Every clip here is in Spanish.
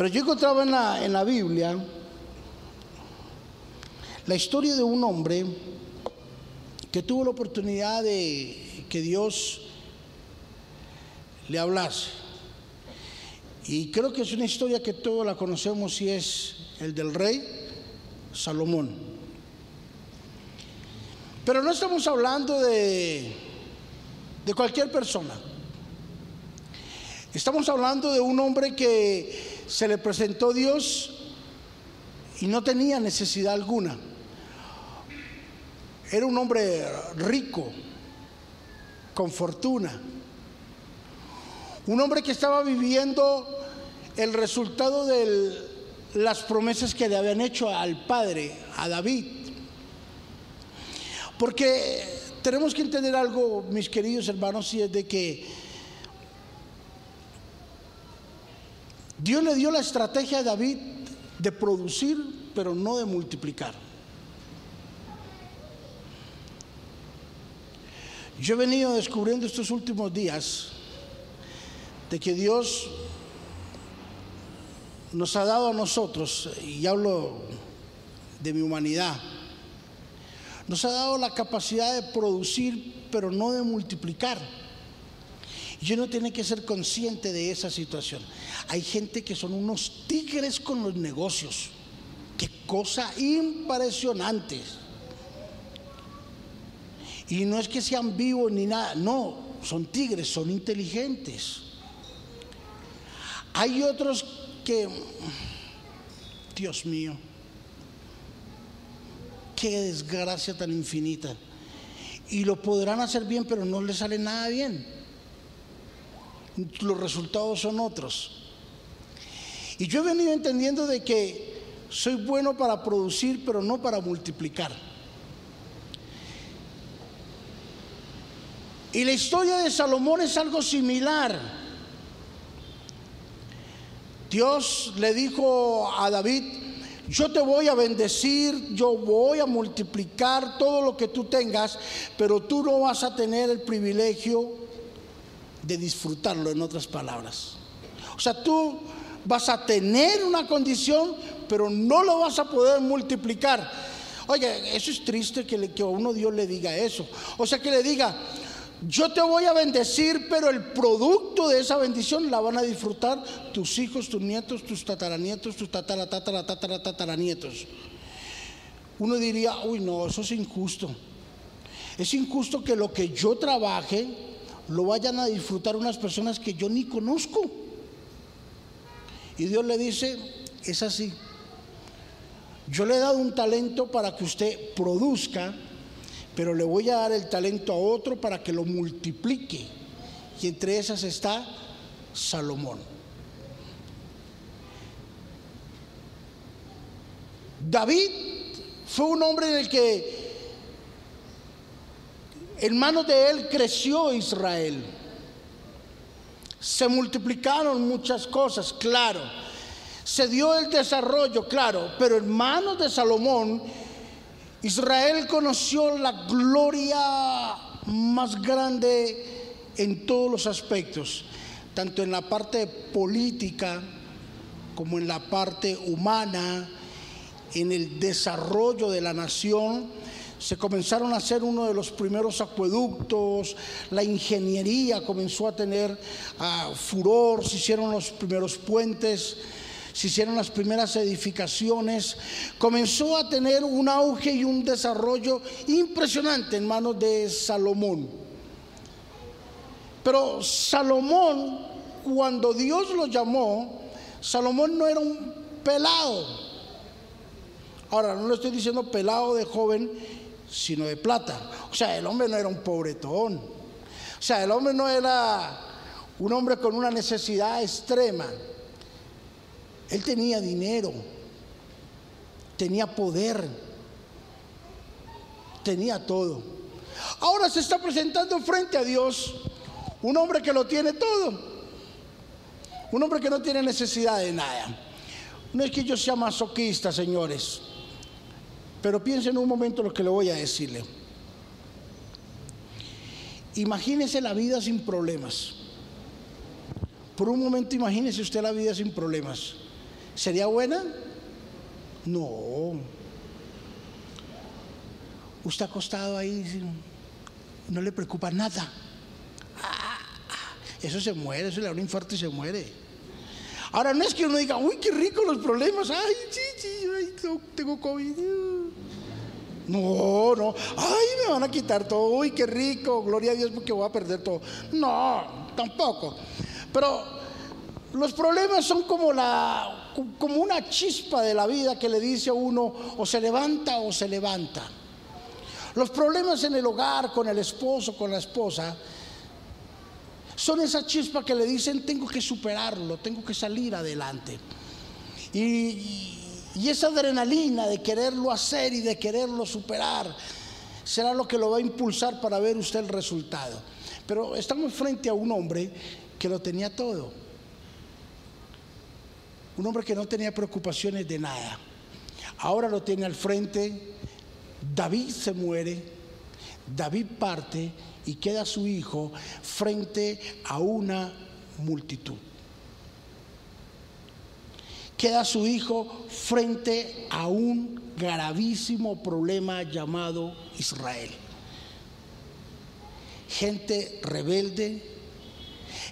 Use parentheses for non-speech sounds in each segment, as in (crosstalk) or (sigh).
Pero yo encontraba en la, en la Biblia la historia de un hombre que tuvo la oportunidad de que Dios le hablase. Y creo que es una historia que todos la conocemos y es el del rey Salomón. Pero no estamos hablando de, de cualquier persona. Estamos hablando de un hombre que se le presentó Dios y no tenía necesidad alguna. Era un hombre rico, con fortuna. Un hombre que estaba viviendo el resultado de las promesas que le habían hecho al padre, a David. Porque tenemos que entender algo, mis queridos hermanos, y es de que Dios le dio la estrategia a David de producir, pero no de multiplicar. Yo he venido descubriendo estos últimos días de que Dios nos ha dado a nosotros, y hablo de mi humanidad, nos ha dado la capacidad de producir, pero no de multiplicar. Y uno tiene que ser consciente de esa situación. Hay gente que son unos tigres con los negocios. Qué cosa impresionante. Y no es que sean vivos ni nada, no, son tigres, son inteligentes. Hay otros que, Dios mío, qué desgracia tan infinita. Y lo podrán hacer bien, pero no les sale nada bien. Los resultados son otros. Y yo he venido entendiendo de que soy bueno para producir, pero no para multiplicar. Y la historia de Salomón es algo similar. Dios le dijo a David, yo te voy a bendecir, yo voy a multiplicar todo lo que tú tengas, pero tú no vas a tener el privilegio de disfrutarlo, en otras palabras. O sea, tú vas a tener una condición, pero no lo vas a poder multiplicar. Oye, eso es triste que, que a uno Dios le diga eso. O sea, que le diga, yo te voy a bendecir, pero el producto de esa bendición la van a disfrutar tus hijos, tus nietos, tus tataranietos, tus tatara, tataranietos. Uno diría, uy, no, eso es injusto. Es injusto que lo que yo trabaje lo vayan a disfrutar unas personas que yo ni conozco. Y Dios le dice, es así. Yo le he dado un talento para que usted produzca pero le voy a dar el talento a otro para que lo multiplique. Y entre esas está Salomón. David fue un hombre en el que en manos de él creció Israel. Se multiplicaron muchas cosas, claro. Se dio el desarrollo, claro, pero en manos de Salomón Israel conoció la gloria más grande en todos los aspectos, tanto en la parte política como en la parte humana, en el desarrollo de la nación. Se comenzaron a hacer uno de los primeros acueductos, la ingeniería comenzó a tener ah, furor, se hicieron los primeros puentes se hicieron las primeras edificaciones, comenzó a tener un auge y un desarrollo impresionante en manos de Salomón. Pero Salomón, cuando Dios lo llamó, Salomón no era un pelado. Ahora, no le estoy diciendo pelado de joven, sino de plata. O sea, el hombre no era un pobretón. O sea, el hombre no era un hombre con una necesidad extrema. Él tenía dinero, tenía poder, tenía todo. Ahora se está presentando frente a Dios un hombre que lo tiene todo, un hombre que no tiene necesidad de nada. No es que yo sea masoquista, señores, pero piensen un momento lo que le voy a decirle. Imagínese la vida sin problemas. Por un momento imagínese usted la vida sin problemas. ¿Sería buena? No. Usted acostado ahí, no le preocupa nada. Ah, eso se muere, eso le da un infarto y se muere. Ahora no es que uno diga, uy, qué rico los problemas, ay, sí, sí, tengo COVID. No, no, ay, me van a quitar todo, uy, qué rico, gloria a Dios porque voy a perder todo. No, tampoco. Pero los problemas son como la como una chispa de la vida que le dice a uno o se levanta o se levanta. Los problemas en el hogar, con el esposo, con la esposa, son esa chispa que le dicen tengo que superarlo, tengo que salir adelante. Y, y esa adrenalina de quererlo hacer y de quererlo superar será lo que lo va a impulsar para ver usted el resultado. Pero estamos frente a un hombre que lo tenía todo. Un hombre que no tenía preocupaciones de nada. Ahora lo tiene al frente. David se muere. David parte y queda su hijo frente a una multitud queda su hijo frente a un gravísimo problema llamado Israel. Gente rebelde,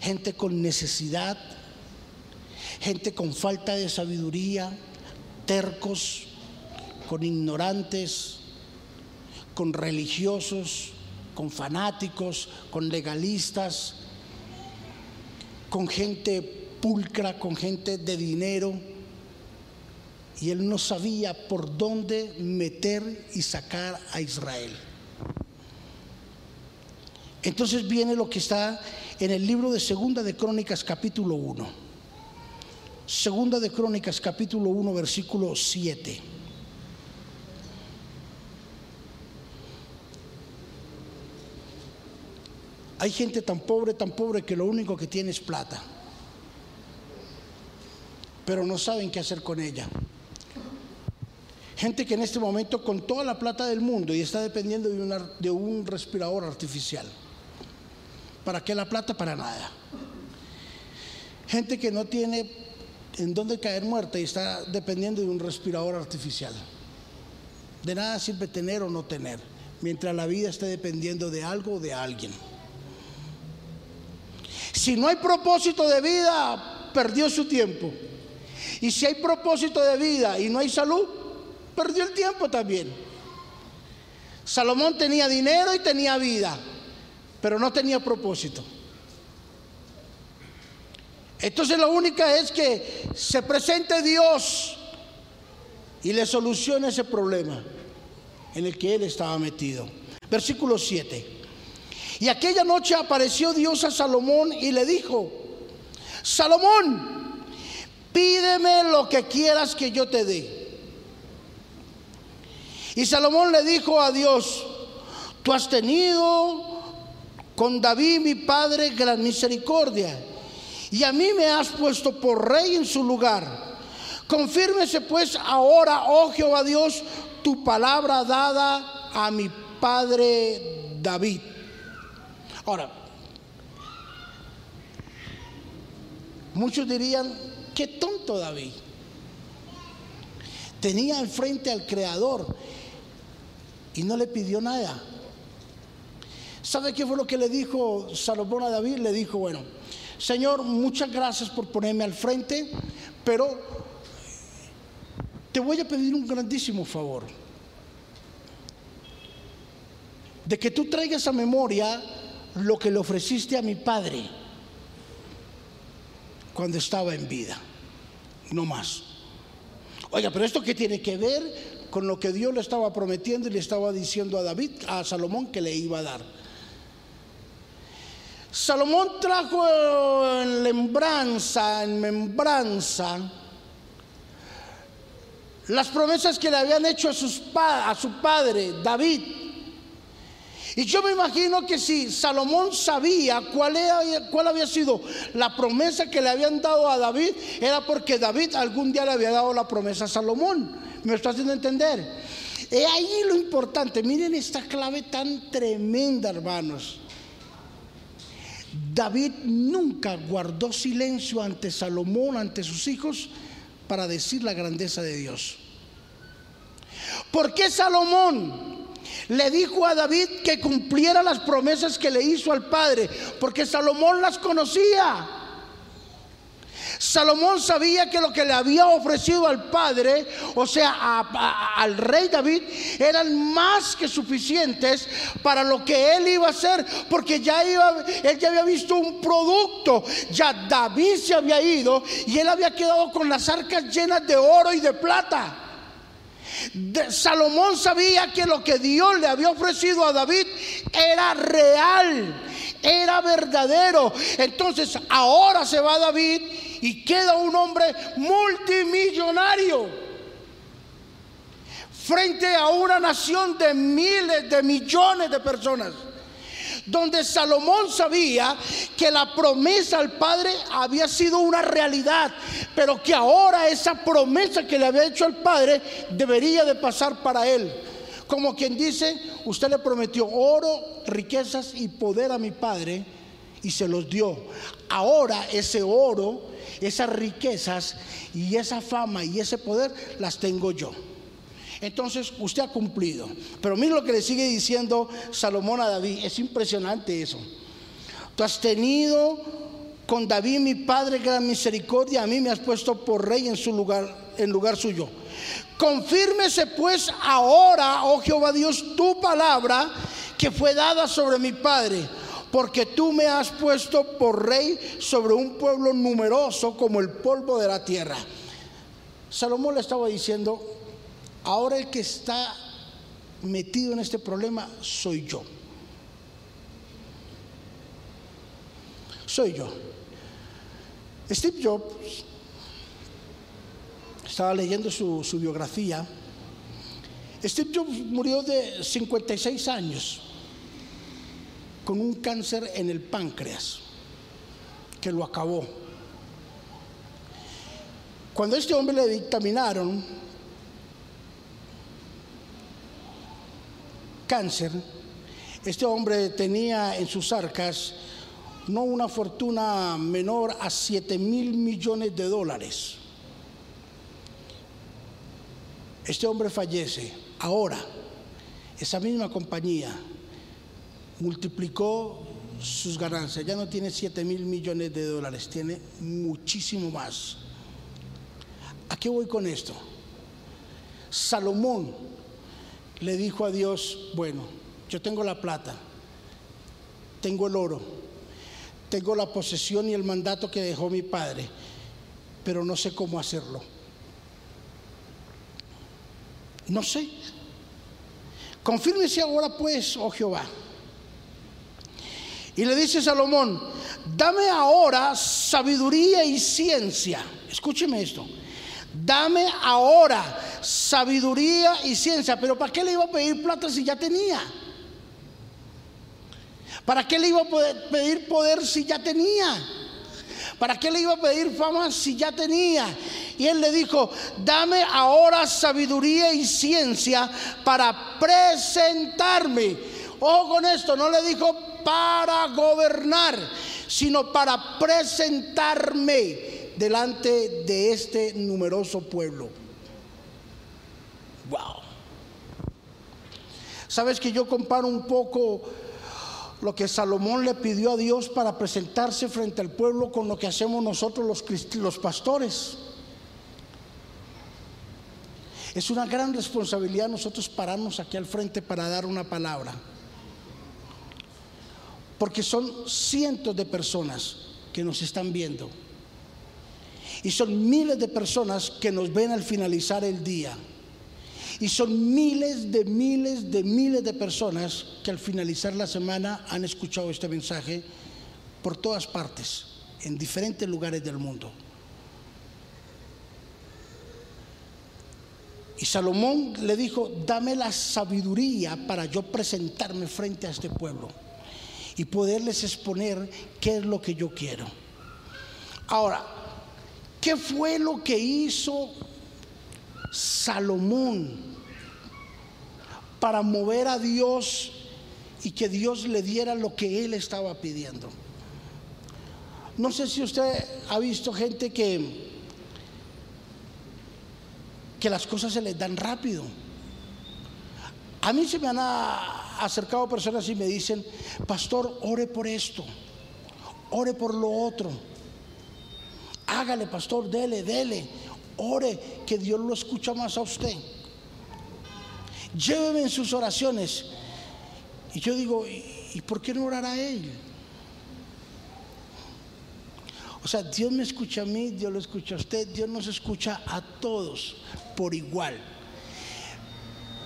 gente con necesidad, gente con falta de sabiduría, tercos, con ignorantes, con religiosos, con fanáticos, con legalistas, con gente pulcra, con gente de dinero y él no sabía por dónde meter y sacar a Israel. Entonces viene lo que está en el libro de Segunda de Crónicas capítulo 1. Segunda de Crónicas capítulo 1 versículo 7. Hay gente tan pobre, tan pobre que lo único que tiene es plata, pero no saben qué hacer con ella. Gente que en este momento con toda la plata del mundo y está dependiendo de, de un respirador artificial. ¿Para qué la plata? Para nada. Gente que no tiene en dónde caer muerta y está dependiendo de un respirador artificial. De nada sirve tener o no tener, mientras la vida esté dependiendo de algo o de alguien. Si no hay propósito de vida, perdió su tiempo. Y si hay propósito de vida y no hay salud, perdió el tiempo también. Salomón tenía dinero y tenía vida, pero no tenía propósito. Entonces lo único es que se presente Dios y le solucione ese problema en el que él estaba metido. Versículo 7. Y aquella noche apareció Dios a Salomón y le dijo, Salomón, pídeme lo que quieras que yo te dé. Y Salomón le dijo a Dios, tú has tenido con David mi padre gran misericordia y a mí me has puesto por rey en su lugar. Confírmese pues ahora, oh Jehová Dios, tu palabra dada a mi padre David. Ahora, muchos dirían, qué tonto David. Tenía al frente al Creador y no le pidió nada. ¿Sabe qué fue lo que le dijo Salomón a David? Le dijo, bueno, Señor, muchas gracias por ponerme al frente, pero te voy a pedir un grandísimo favor. De que tú traigas a memoria lo que le ofreciste a mi padre cuando estaba en vida. No más. Oiga, pero esto qué tiene que ver con lo que Dios le estaba prometiendo y le estaba diciendo a David, a Salomón que le iba a dar. Salomón trajo en lembranza, en membranza, las promesas que le habían hecho a, a su padre, David. Y yo me imagino que si Salomón sabía cuál, cuál había sido la promesa que le habían dado a David, era porque David algún día le había dado la promesa a Salomón. ¿Me está haciendo entender? He ahí lo importante. Miren esta clave tan tremenda, hermanos. David nunca guardó silencio ante Salomón, ante sus hijos, para decir la grandeza de Dios. ¿Por qué Salomón le dijo a David que cumpliera las promesas que le hizo al Padre? Porque Salomón las conocía. Salomón sabía que lo que le había ofrecido al padre, o sea, al rey David, eran más que suficientes para lo que él iba a hacer, porque ya iba, él ya había visto un producto, ya David se había ido y él había quedado con las arcas llenas de oro y de plata. Salomón sabía que lo que Dios le había ofrecido a David era real, era verdadero. Entonces ahora se va David y queda un hombre multimillonario frente a una nación de miles, de millones de personas. Donde Salomón sabía que la promesa al Padre había sido una realidad, pero que ahora esa promesa que le había hecho al Padre debería de pasar para él. Como quien dice, usted le prometió oro, riquezas y poder a mi Padre y se los dio. Ahora ese oro esas riquezas y esa fama y ese poder las tengo yo. Entonces usted ha cumplido. Pero mire lo que le sigue diciendo Salomón a David. Es impresionante eso. Tú has tenido con David mi padre gran misericordia. A mí me has puesto por rey en su lugar, en lugar suyo. Confírmese pues ahora, oh Jehová Dios, tu palabra que fue dada sobre mi padre porque tú me has puesto por rey sobre un pueblo numeroso como el polvo de la tierra. Salomón le estaba diciendo, ahora el que está metido en este problema soy yo. Soy yo. Steve Jobs, estaba leyendo su, biografía, Steve Jobs murió de 56 años con un cáncer en el páncreas que lo acabó. Cuando a este hombre le dictaminaron cáncer, este hombre tenía en sus arcas no una fortuna menor a 7 mil millones de dólares. Este hombre fallece. Ahora, esa misma compañía multiplicó sus ganancias. Ya no tiene 7 mil millones de dólares, tiene muchísimo más. ¿A qué voy con esto? Salomón le dijo a Dios, bueno, yo tengo la plata, tengo el oro, tengo la posesión y el mandato que dejó mi padre, pero no sé cómo hacerlo. No sé. Confírmese ahora pues, oh Jehová y le dice Salomón, dame ahora sabiduría y ciencia. Escúcheme esto. Dame ahora sabiduría y ciencia. Pero ¿para qué le iba a pedir plata si ya tenía? ¿Para qué le iba a pedir poder si ya tenía? ¿Para qué le iba a pedir fama si ya tenía? Y él le dijo, dame ahora sabiduría y ciencia para presentarme. Ojo con esto, no le dijo para gobernar, sino para presentarme delante de este numeroso pueblo. Wow. Sabes que yo comparo un poco lo que Salomón le pidió a Dios para presentarse frente al pueblo con lo que hacemos nosotros los, los pastores. Es una gran responsabilidad nosotros pararnos aquí al frente para dar una palabra. Porque son cientos de personas que nos están viendo. Y son miles de personas que nos ven al finalizar el día. Y son miles de miles de miles de personas que al finalizar la semana han escuchado este mensaje por todas partes, en diferentes lugares del mundo. Y Salomón le dijo, dame la sabiduría para yo presentarme frente a este pueblo y poderles exponer qué es lo que yo quiero. Ahora, ¿qué fue lo que hizo Salomón para mover a Dios y que Dios le diera lo que él estaba pidiendo? No sé si usted ha visto gente que que las cosas se les dan rápido. A mí se me han acercado personas y me dicen, pastor, ore por esto, ore por lo otro. Hágale, pastor, dele, dele, ore, que Dios lo escucha más a usted. Lléveme en sus oraciones. Y yo digo, ¿y por qué no orar a Él? O sea, Dios me escucha a mí, Dios lo escucha a usted, Dios nos escucha a todos por igual.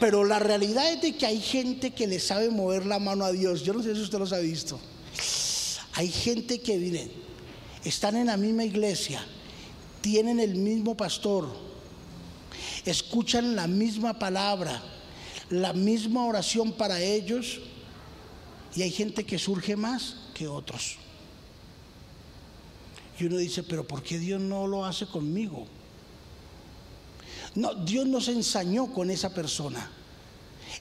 Pero la realidad es de que hay gente que le sabe mover la mano a Dios. Yo no sé si usted los ha visto. Hay gente que, miren, están en la misma iglesia, tienen el mismo pastor, escuchan la misma palabra, la misma oración para ellos, y hay gente que surge más que otros. Y uno dice, pero ¿por qué Dios no lo hace conmigo? No, Dios nos ensañó con esa persona.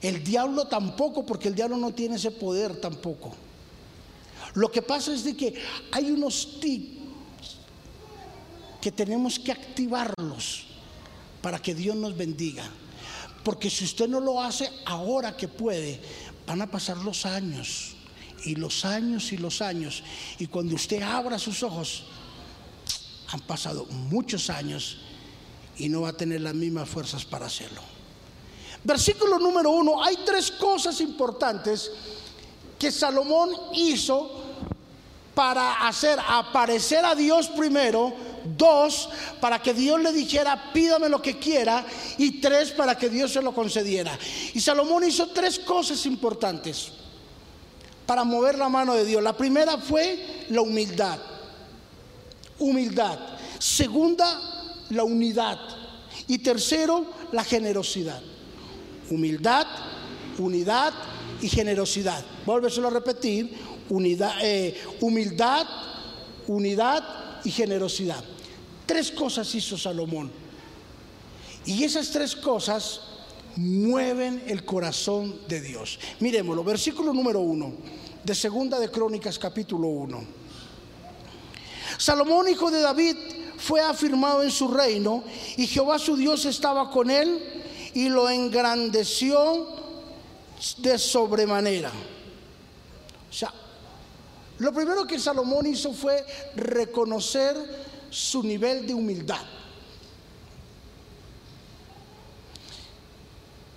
El diablo tampoco, porque el diablo no tiene ese poder tampoco. Lo que pasa es de que hay unos tips que tenemos que activarlos para que Dios nos bendiga. Porque si usted no lo hace ahora que puede, van a pasar los años y los años y los años. Y cuando usted abra sus ojos, han pasado muchos años y no va a tener las mismas fuerzas para hacerlo. Versículo número uno, hay tres cosas importantes que Salomón hizo para hacer aparecer a Dios primero, dos, para que Dios le dijera, pídame lo que quiera, y tres, para que Dios se lo concediera. Y Salomón hizo tres cosas importantes para mover la mano de Dios. La primera fue la humildad. Humildad. Segunda, la unidad. Y tercero, la generosidad. Humildad, unidad y generosidad. Vuelveselo a repetir. Eh, humildad, unidad y generosidad. Tres cosas hizo Salomón. Y esas tres cosas mueven el corazón de Dios. Miremoslo, versículo número uno de Segunda de Crónicas capítulo 1. Salomón, hijo de David, fue afirmado en su reino y Jehová su Dios estaba con él y lo engrandeció de sobremanera. O sea, lo primero que Salomón hizo fue reconocer su nivel de humildad.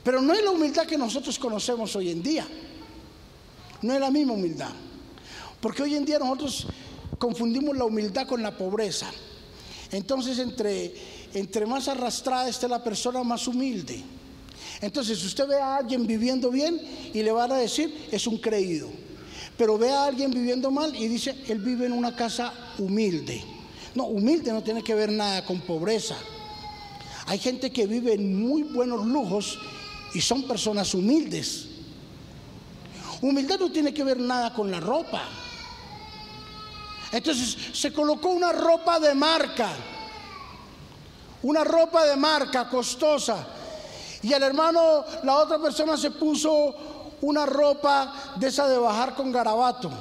Pero no es la humildad que nosotros conocemos hoy en día. No es la misma humildad. Porque hoy en día nosotros confundimos la humildad con la pobreza. Entonces, entre, entre más arrastrada esté la persona, más humilde. Entonces, usted ve a alguien viviendo bien y le van a decir, es un creído. Pero ve a alguien viviendo mal y dice, él vive en una casa humilde. No, humilde no tiene que ver nada con pobreza. Hay gente que vive en muy buenos lujos y son personas humildes. Humildad no tiene que ver nada con la ropa. Entonces se colocó una ropa de marca, una ropa de marca costosa. Y el hermano, la otra persona se puso una ropa de esa de bajar con garabato.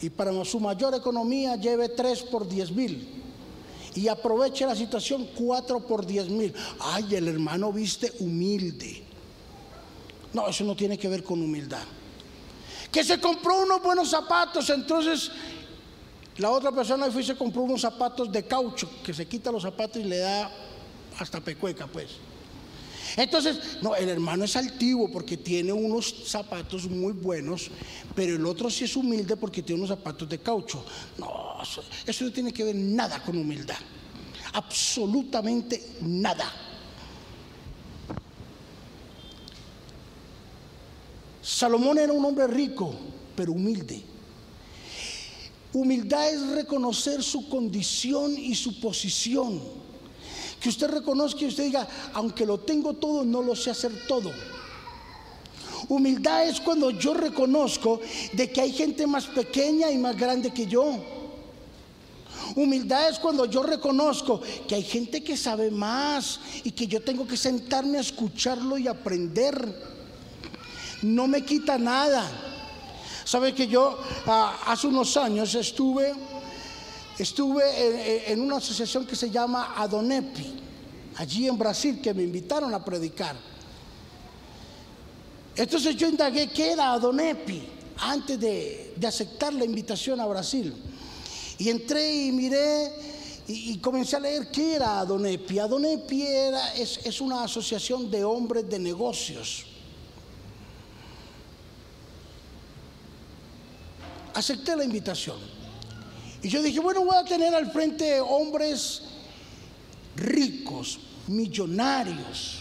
Y para su mayor economía lleve tres por diez mil. Y aproveche la situación cuatro por diez mil. Ay, el hermano viste humilde. No, eso no tiene que ver con humildad. Que se compró unos buenos zapatos, entonces la otra persona fue y se compró unos zapatos de caucho, que se quita los zapatos y le da hasta pecueca, pues. Entonces, no, el hermano es altivo porque tiene unos zapatos muy buenos, pero el otro sí es humilde porque tiene unos zapatos de caucho. No, eso no tiene que ver nada con humildad. Absolutamente nada. Salomón era un hombre rico, pero humilde. Humildad es reconocer su condición y su posición. Que usted reconozca y usted diga, aunque lo tengo todo, no lo sé hacer todo. Humildad es cuando yo reconozco de que hay gente más pequeña y más grande que yo. Humildad es cuando yo reconozco que hay gente que sabe más y que yo tengo que sentarme a escucharlo y aprender no me quita nada. Sabe que yo ah, hace unos años estuve, estuve en, una asociación que se llama Adonepi. allí en Brasil, que me invitaron a predicar. Entonces yo indagué qué era Adonepi antes de, aceptar la invitación a Brasil. Y entré y miré y, comencé a leer qué era Adonepi. Adonepi era, es, es una asociación de hombres de negocios. Acepté la invitación. Y yo dije, bueno, voy a tener al frente hombres ricos, millonarios,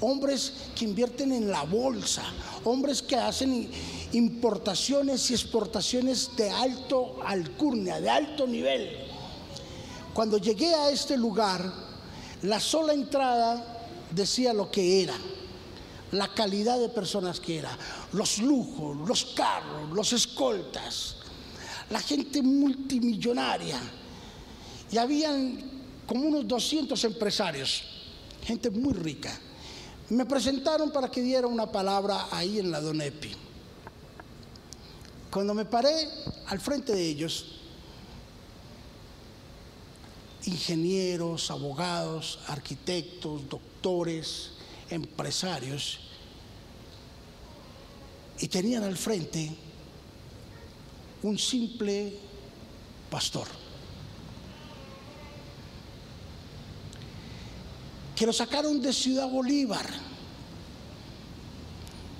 hombres que invierten en la bolsa, hombres que hacen importaciones y exportaciones de alto alcurnia, de alto nivel. Cuando llegué a este lugar, la sola entrada decía lo que era, la calidad de personas que era, los lujos, los carros, los escoltas, la gente multimillonaria. Y habían como unos 200 empresarios, gente muy rica. Me presentaron para que diera una palabra ahí en la Donepi. Cuando me paré al frente de ellos, ingenieros, abogados, arquitectos, doctores, empresarios, y tenían al frente un simple pastor. Que lo sacaron de Ciudad Bolívar,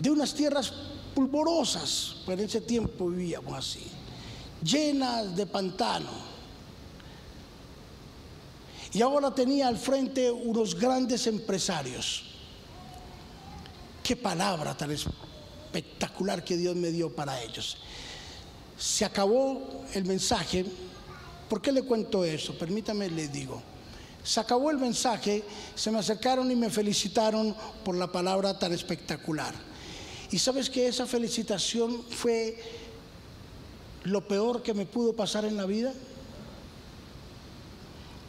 de unas tierras pulvorosas, pero en ese tiempo vivíamos así, llenas de pantano. Y ahora tenía al frente unos grandes empresarios. Qué palabra tan espectacular que Dios me dio para ellos se acabó el mensaje. ¿Por qué le cuento eso? Permítame, le digo. Se acabó el mensaje, se me acercaron y me felicitaron por la palabra tan espectacular. Y sabes que esa felicitación fue lo peor que me pudo pasar en la vida.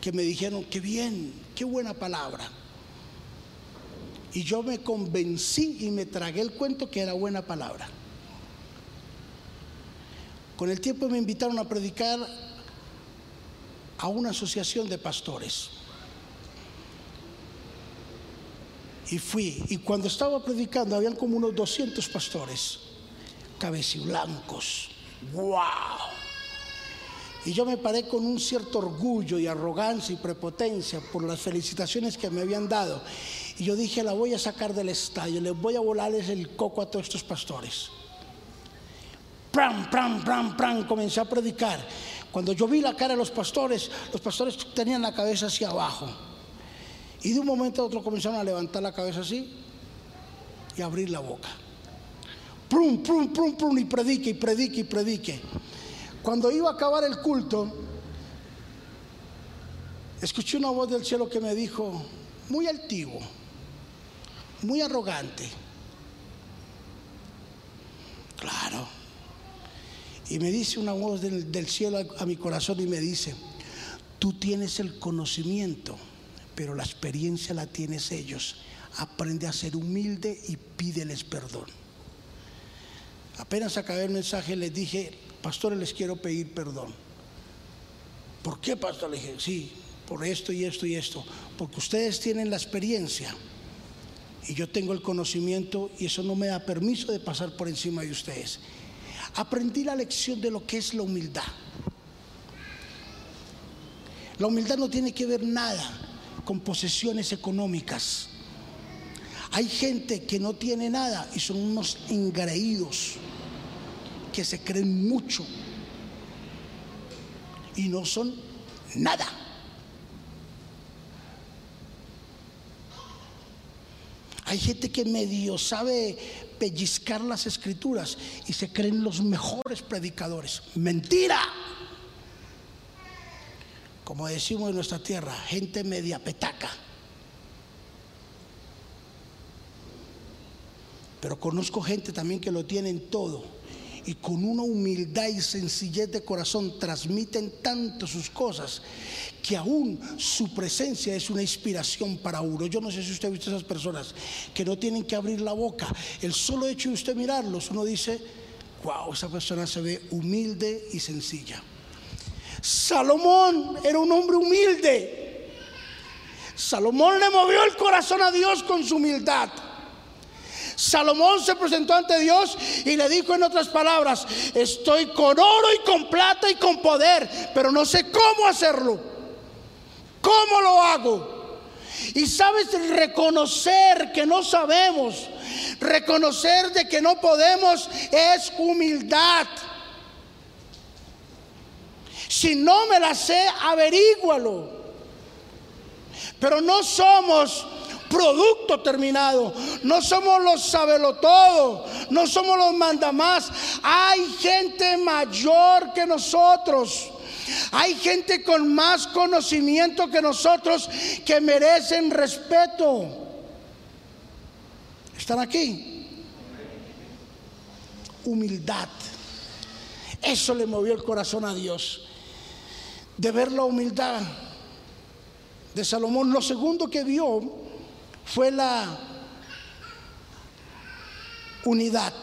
Que me dijeron, qué bien, qué buena palabra. Y yo me convencí y me tragué el cuento que era buena palabra. Con el tiempo me invitaron a predicar a una asociación de pastores. Y fui, y cuando estaba predicando habían como unos 200 pastores, cabeciblancos. ¡Wow! Y yo me paré con un cierto orgullo y arrogancia y prepotencia por las felicitaciones que me habían dado. Y yo dije, la voy a sacar del estadio, les voy a volarles el coco a todos estos pastores pram, pram, pram, pram, comencé a predicar. Cuando yo vi la cara de los pastores, los pastores tenían la cabeza hacia abajo. Y de un momento a otro comenzaron a levantar la cabeza así y abrir la boca. Prum, prum, prum, prum, y predique, y predique, y predique. Cuando iba a acabar el culto, escuché una voz del cielo que me dijo, muy altivo, muy arrogante. Claro, y me dice una voz del, cielo a, mi corazón y me dice, tú tienes el conocimiento, pero la experiencia la tienes ellos. Aprende a ser humilde y pídeles perdón. Apenas acabé el mensaje les dije, pastores, les quiero pedir perdón. ¿Por qué, pastor? Le dije, sí, por esto y esto y esto. Porque ustedes tienen la experiencia y yo tengo el conocimiento y eso no me da permiso de pasar por encima de ustedes aprendí la lección de lo que es la humildad. La humildad no tiene que ver nada con posesiones económicas. Hay gente que no tiene nada y son unos engreídos que se creen mucho y no son nada. Hay gente que medio sabe pellizcar las escrituras y se creen los mejores predicadores. Mentira. Como decimos en nuestra tierra, gente media petaca. Pero conozco gente también que lo tienen todo y con una humildad y sencillez de corazón transmiten tanto sus cosas que aún su presencia es una inspiración para uno. Yo no sé si usted ha visto esas personas que no tienen que abrir la boca. El solo hecho de usted mirarlos, uno dice, wow, esa persona se ve humilde y sencilla. Salomón era un hombre humilde. Salomón le movió el corazón a Dios con su humildad. Salomón se presentó ante Dios y le dijo en otras palabras, estoy con oro y con plata y con poder, pero no sé cómo hacerlo. ¿Cómo lo hago? Y sabes, reconocer que no sabemos, reconocer de que no podemos es humildad. Si no me la sé, averígualo. Pero no somos producto terminado. No somos los sabelo todo, no somos los mandamás. Hay gente mayor que nosotros. Hay gente con más conocimiento que nosotros que merecen respeto. ¿Están aquí? Humildad. Eso le movió el corazón a Dios. De ver la humildad de Salomón. Lo segundo que vio fue la unidad.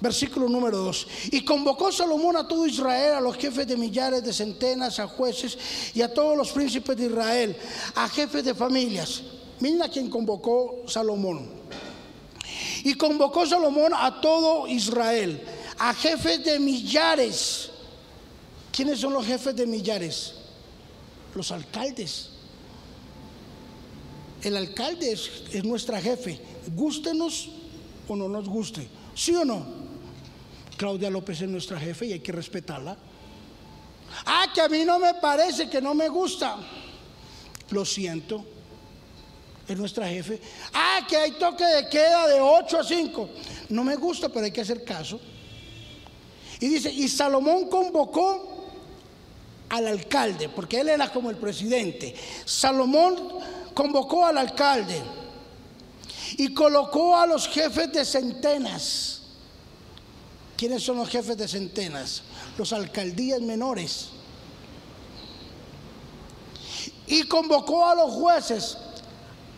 Versículo número 2. Y convocó Salomón a todo Israel, a los jefes de millares, de centenas, a jueces y a todos los príncipes de Israel, a jefes de familias. Miren a quien convocó Salomón. Y convocó Salomón a todo Israel, a jefes de millares. ¿Quiénes son los jefes de millares? Los alcaldes. El alcalde es, nuestra jefe, gústenos o no nos guste, ¿sí o no? Claudia López es nuestra jefe y hay que respetarla. Ah, que a mí no me parece, que no me gusta. Lo siento, es nuestra jefe. Ah, que hay toque de queda de 8 a 5. No me gusta, pero hay que hacer caso. Y dice, y Salomón convocó al alcalde, porque él era como el presidente. Salomón convocó al alcalde y colocó a los jefes de centenas. ¿Quiénes son los jefes de centenas? Los alcaldías menores. Y convocó a los jueces,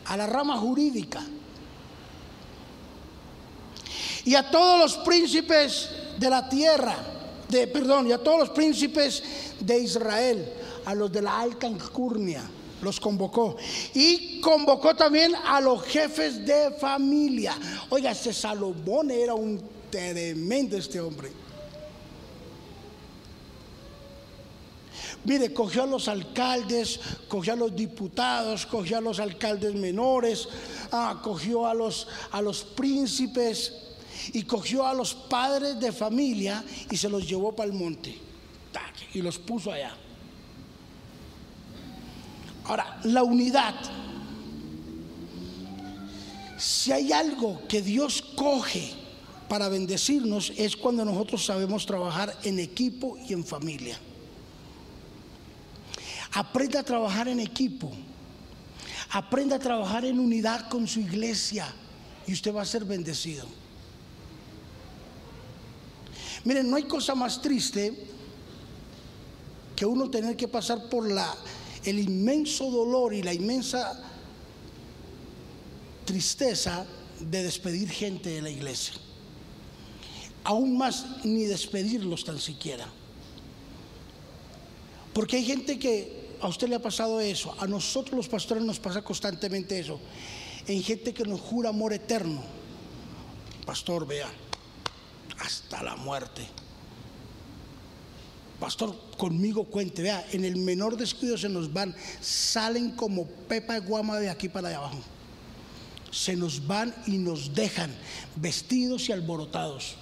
a la rama jurídica. Y a todos los príncipes de la tierra, de, perdón, y a todos los príncipes de Israel, a los de la alta los convocó. Y convocó también a los jefes de familia. Oiga, este Salomón era un tremendo este hombre. Mire, cogió a los alcaldes, cogió a los diputados, cogió a los alcaldes menores, ah, cogió a los, a los príncipes y cogió a los padres de familia y se los llevó para el monte y los puso allá. Ahora, la unidad. Si hay algo que Dios coge para bendecirnos es cuando nosotros sabemos trabajar en equipo y en familia. Aprenda a trabajar en equipo. Aprenda a trabajar en unidad con su iglesia y usted va a ser bendecido. Miren, no hay cosa más triste que uno tener que pasar por la el inmenso dolor y la inmensa tristeza de despedir gente de la iglesia. Aún más ni despedirlos tan siquiera. Porque hay gente que a usted le ha pasado eso, a nosotros los pastores nos pasa constantemente eso. En gente que nos jura amor eterno. Pastor, vea, hasta la muerte pastor, conmigo cuente, vea, en el menor descuido se nos van, salen como pepa de guama de aquí para allá abajo. Se nos van y nos dejan vestidos y alborotados.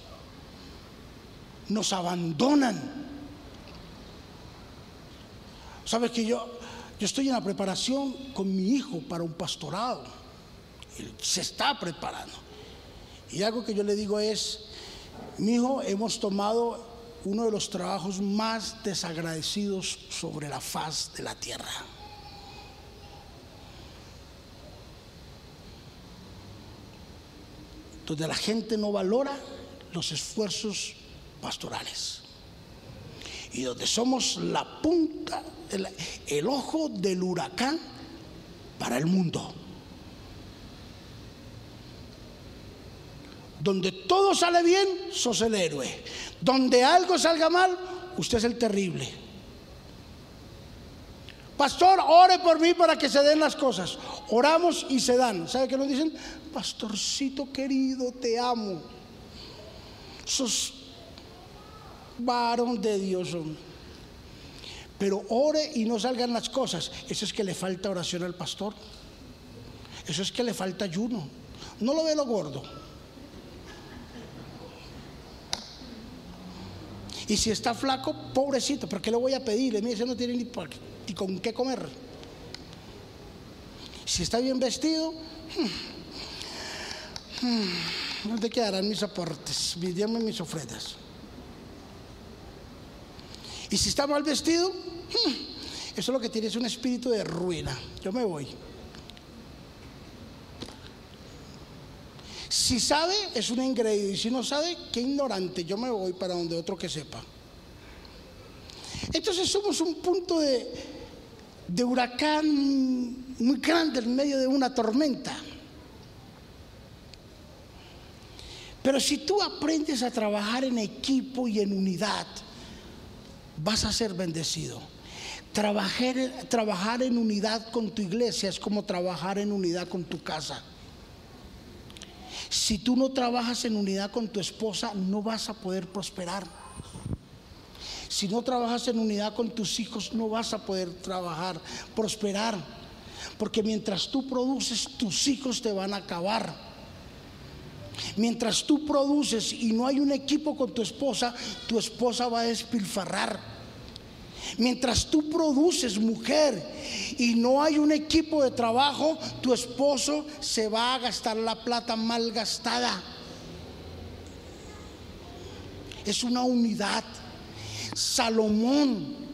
Nos abandonan. ¿Sabes que yo, yo estoy en la preparación con mi hijo para un pastorado? Él se está preparando. Y algo que yo le digo es, mi hijo, hemos tomado uno de los trabajos más desagradecidos sobre la faz de la tierra. Donde la gente no valora los esfuerzos pastorales. Y donde somos la punta, el, ojo del huracán para el mundo. Donde todo sale bien, sos el héroe. Donde algo salga mal, usted es el terrible. Pastor, ore por mí para que se den las cosas. Oramos y se dan. ¿Sabe qué nos dicen? Pastorcito querido, te amo. Sos varón de Dios. Pero ore y no salgan las cosas. Eso es que le falta oración al pastor. Eso es que le falta ayuno. No lo ve lo gordo. Y si está flaco, pobrecito, ¿por qué le voy a pedirle? Mire, ese no tiene ni, ni con qué comer. Si está bien vestido, hmm, hmm, ¿dónde quedarán mis aportes? Díganme mis ofrendas. Y si está mal vestido, hmm, eso es lo que tiene, es un espíritu de ruina. Yo me voy. Si sabe, es un engreído. Y si no sabe, qué ignorante. Yo me voy para donde otro que sepa. Entonces somos un punto de, de huracán muy grande en medio de una tormenta. Pero si tú aprendes a trabajar en equipo y en unidad, vas a ser bendecido. Trabajar, trabajar en unidad con tu iglesia es como trabajar en unidad con tu casa. Si tú no trabajas en unidad con tu esposa, no vas a poder prosperar. Si no trabajas en unidad con tus hijos, no vas a poder trabajar, prosperar. Porque mientras tú produces, tus hijos te van a acabar. Mientras tú produces y no hay un equipo con tu esposa, tu esposa va a despilfarrar. Mientras tú produces mujer y no hay un equipo de trabajo, tu esposo se va a gastar la plata mal gastada. Es una unidad. Salomón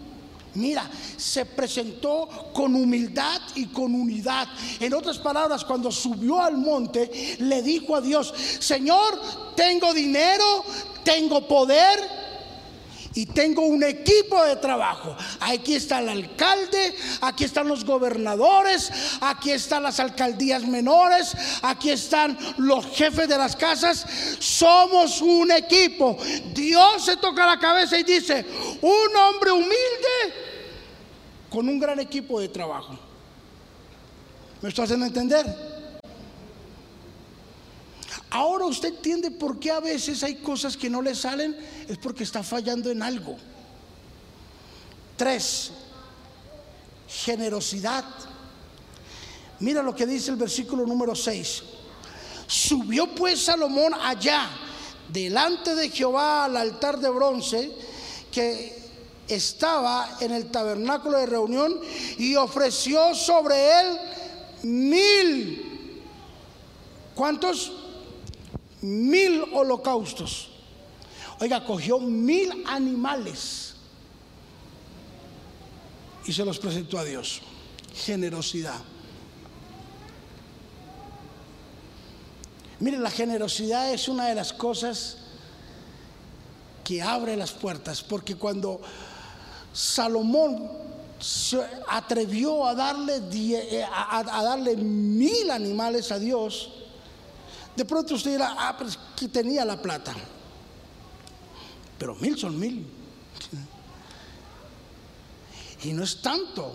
Mira, se presentó con humildad y con unidad. En otras palabras, cuando subió al monte, le dijo a Dios, Señor, tengo dinero, tengo poder, y tengo un equipo de trabajo. Aquí está el alcalde, aquí están los gobernadores, aquí están las alcaldías menores, aquí están los jefes de las casas. Somos un equipo. Dios se toca la cabeza y dice, un hombre humilde con un gran equipo de trabajo. ¿Me está haciendo entender? Ahora usted entiende por qué a veces hay cosas que no le salen, es porque está fallando en algo. Tres, generosidad. Mira lo que dice el versículo número 6. Subió pues Salomón allá, delante de Jehová, al altar de bronce, que estaba en el tabernáculo de reunión, y ofreció sobre él mil. ¿Cuántos? Mil holocaustos. Oiga, cogió mil animales y se los presentó a Dios. Generosidad. Mire, la generosidad es una de las cosas que abre las puertas, porque cuando Salomón se atrevió a darle, eh, a darle mil animales a Dios, de pronto usted dirá, ah, pues que tenía la plata. Pero mil son mil. Y no es tanto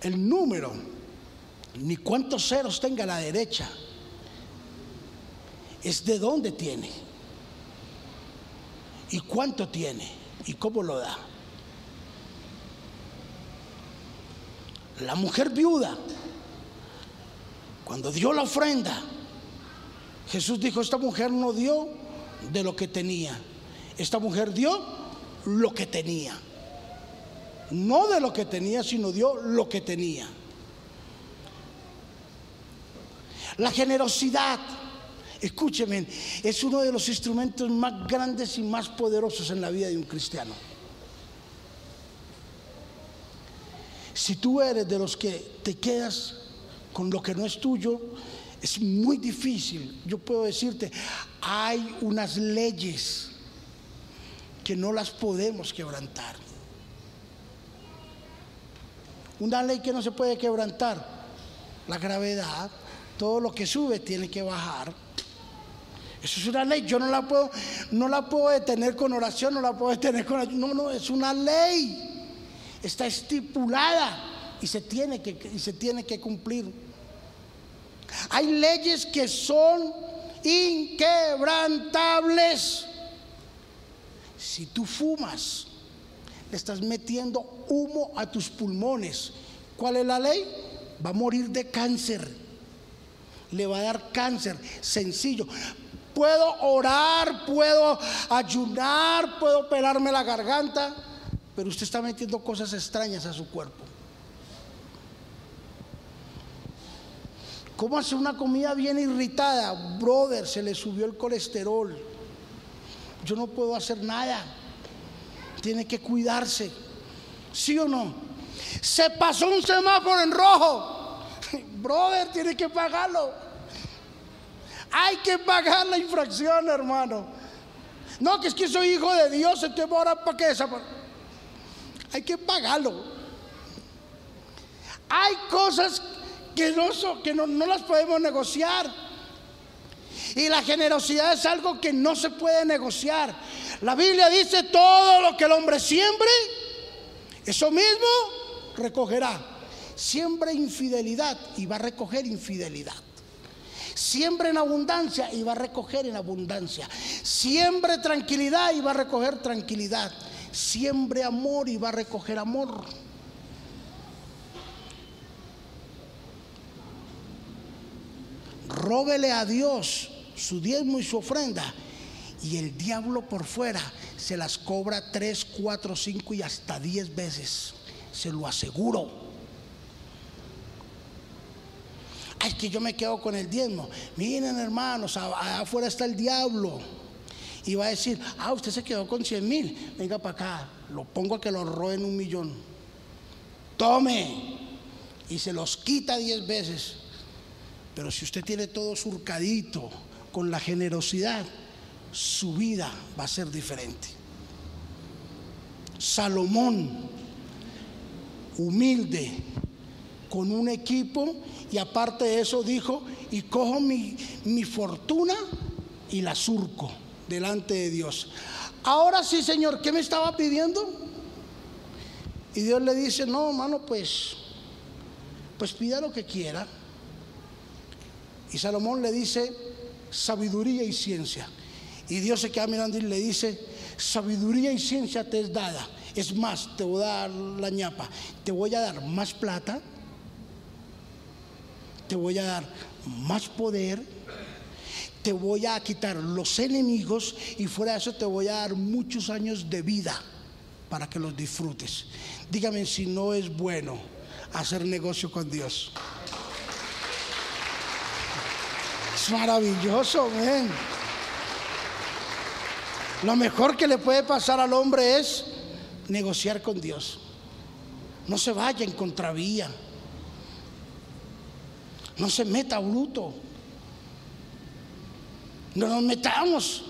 el número, ni cuántos ceros tenga a la derecha. Es de dónde tiene. Y cuánto tiene. Y cómo lo da. La mujer viuda, cuando dio la ofrenda, Jesús dijo, esta mujer no dio de lo que tenía. Esta mujer dio lo que tenía. No de lo que tenía, sino dio lo que tenía. La generosidad, escúcheme, es uno de los instrumentos más grandes y más poderosos en la vida de un cristiano. Si tú eres de los que te quedas con lo que no es tuyo, es muy difícil. Yo puedo decirte, hay unas leyes que no las podemos quebrantar. Una ley que no se puede quebrantar, la gravedad, todo lo que sube tiene que bajar. Eso es una ley, yo no la puedo, no la puedo detener con oración, no la puedo detener con no, no, es una ley. está estipulada y se tiene que, y se tiene que cumplir. Hay leyes que son inquebrantables. Si tú fumas, le estás metiendo humo a tus pulmones. ¿Cuál es la ley? Va a morir de cáncer. Le va a dar cáncer, sencillo. Puedo orar, puedo ayunar, puedo pelarme la garganta, pero usted está metiendo cosas extrañas a su cuerpo. ¿Cómo hace una comida bien irritada? Brother, se le subió el colesterol. Yo no puedo hacer nada. Tiene que cuidarse. ¿Sí o no? Se pasó un semáforo en rojo. (laughs) Brother, tiene que pagarlo. Hay que pagar la infracción, hermano. No, que es que soy hijo de Dios, entonces ahora para qué Hay que pagarlo. Hay cosas que no, no, las podemos negociar. Y la generosidad es algo que no se puede negociar. La Biblia dice todo lo que el hombre siembre, eso mismo recogerá. Siempre infidelidad y va a recoger infidelidad. Siempre en abundancia y va a recoger en abundancia. Siempre tranquilidad y va a recoger tranquilidad. Siempre amor y va a recoger amor. Róbele a Dios su diezmo y su ofrenda. Y el diablo por fuera se las cobra tres, cuatro, cinco y hasta diez veces. Se lo aseguro. Ay, que yo me quedo con el diezmo. Miren, hermanos, afuera está el diablo. Y va a decir, ah, usted se quedó con cien mil. Venga para acá, lo pongo a que lo roben un millón. Tome. Y se los quita diez veces. Pero si usted tiene todo surcadito con la generosidad, su vida va a ser diferente. Salomón, humilde, con un equipo y aparte de eso dijo, y cojo mi, mi fortuna y la surco delante de Dios. Ahora sí, Señor, ¿qué me estaba pidiendo? Y Dios le dice, no, hermano, pues, pues pida lo que quiera. Y Salomón le dice sabiduría y ciencia. Y Dios se queda mirando y le dice, sabiduría y ciencia te es dada. Es más, te voy a dar la ñapa. Te voy a dar más plata. Te voy a dar más poder. Te voy a quitar los enemigos y fuera de eso te voy a dar muchos años de vida para que los disfrutes. Dígame si no es bueno hacer negocio con Dios maravilloso, ven. Lo mejor que le puede pasar al hombre es negociar con Dios. No se vaya en contravía. No se meta bruto. No nos metamos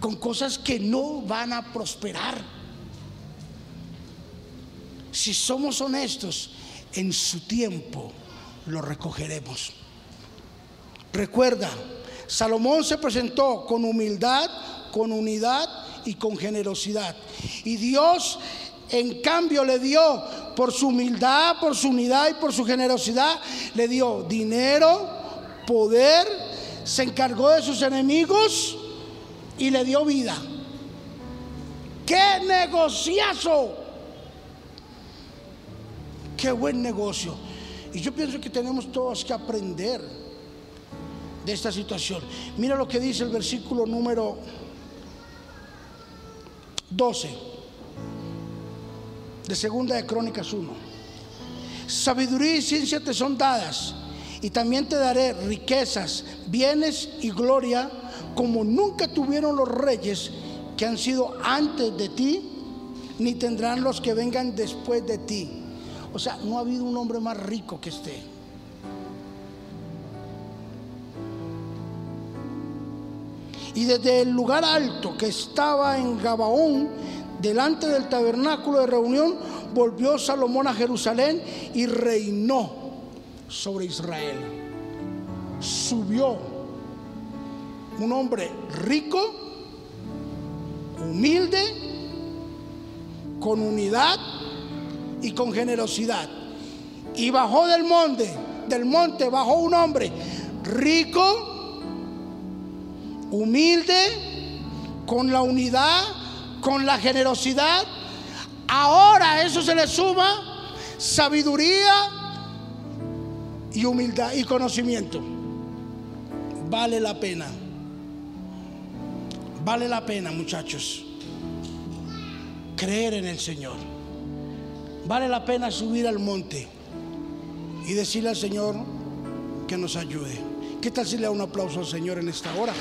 con cosas que no van a prosperar. Si somos honestos, en su tiempo lo recogeremos. Recuerda, Salomón se presentó con humildad, con unidad y con generosidad. Y Dios, en cambio, le dio por su humildad, por su unidad y por su generosidad, le dio dinero, poder, se encargó de sus enemigos y le dio vida. ¡Qué negociazo! ¡Qué buen negocio! Y yo pienso que tenemos todos que aprender de esta situación. Mira lo que dice el versículo número 12 de Segunda de Crónicas 1. Sabiduría y ciencia te son dadas y también te daré riquezas, bienes y gloria como nunca tuvieron los reyes que han sido antes de ti, ni tendrán los que vengan después de ti. O sea, no ha habido un hombre más rico que este. Y desde el lugar alto que estaba en Gabaón, delante del tabernáculo de reunión, volvió Salomón a Jerusalén y reinó sobre Israel. Subió un hombre rico, humilde, con unidad y con generosidad. Y bajó del monte, del monte bajó un hombre rico, humilde, con la unidad, con la generosidad. Ahora a eso se le suma sabiduría y humildad y conocimiento. Vale la pena. Vale la pena, muchachos, creer en el Señor. Vale la pena subir al monte y decirle al Señor que nos ayude. ¿Qué tal si le da un aplauso al Señor en esta hora?